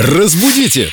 Разбудите!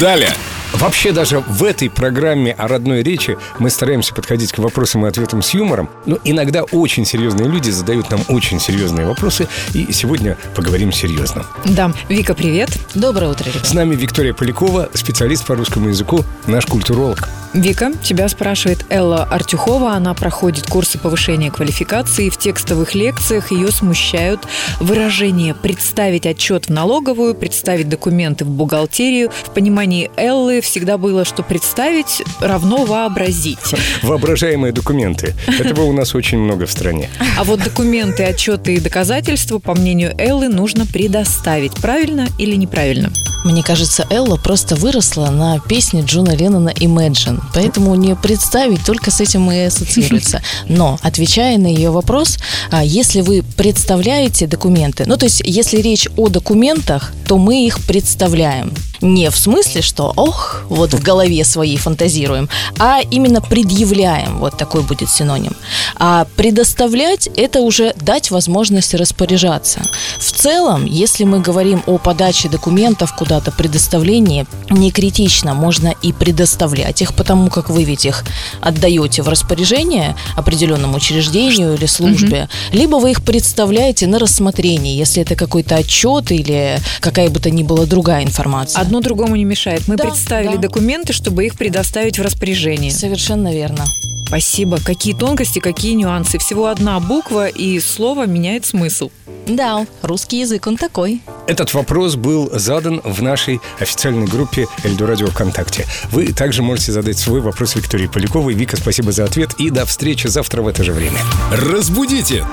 Далее! Вообще даже в этой программе о родной речи мы стараемся подходить к вопросам и ответам с юмором. Но иногда очень серьезные люди задают нам очень серьезные вопросы. И сегодня поговорим серьезно. Да. Вика, привет. Доброе утро, ребята. С нами Виктория Полякова, специалист по русскому языку, наш культуролог. Вика, тебя спрашивает Элла Артюхова. Она проходит курсы повышения квалификации. В текстовых лекциях ее смущают выражения «представить отчет в налоговую», «представить документы в бухгалтерию». В понимании Эллы всегда было, что «представить» равно «вообразить». Воображаемые документы. Этого у нас очень много в стране. А вот документы, отчеты и доказательства, по мнению Эллы, нужно предоставить. Правильно или неправильно? Мне кажется, Элла просто выросла на песне Джона Леннона Imagine, поэтому у нее представить только с этим и ассоциируется. Но, отвечая на ее вопрос, а, если вы представляете документы, ну то есть если речь о документах, то мы их представляем. Не в смысле, что ох, вот в голове своей фантазируем, а именно предъявляем, вот такой будет синоним. А предоставлять – это уже дать возможность распоряжаться. В целом, если мы говорим о подаче документов куда-то, предоставлении, не критично, можно и предоставлять их, потому как вы ведь их отдаете в распоряжение определенному учреждению или службе, угу. либо вы их представляете на рассмотрение, если это какой-то отчет или какая бы то ни была другая информация. Одно другому не мешает. Мы Да, представили да. документы, чтобы их предоставить в распоряжение. Совершенно верно. Спасибо. Какие тонкости, какие нюансы. Всего одна буква и слово меняет смысл. Да, русский язык он такой. Этот вопрос был задан в нашей официальной группе Эльдорадио ВКонтакте. Вы также можете задать свой вопрос Виктории Поляковой. Вика, спасибо за ответ и до встречи завтра в это же время. Разбудите!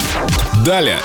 Далее!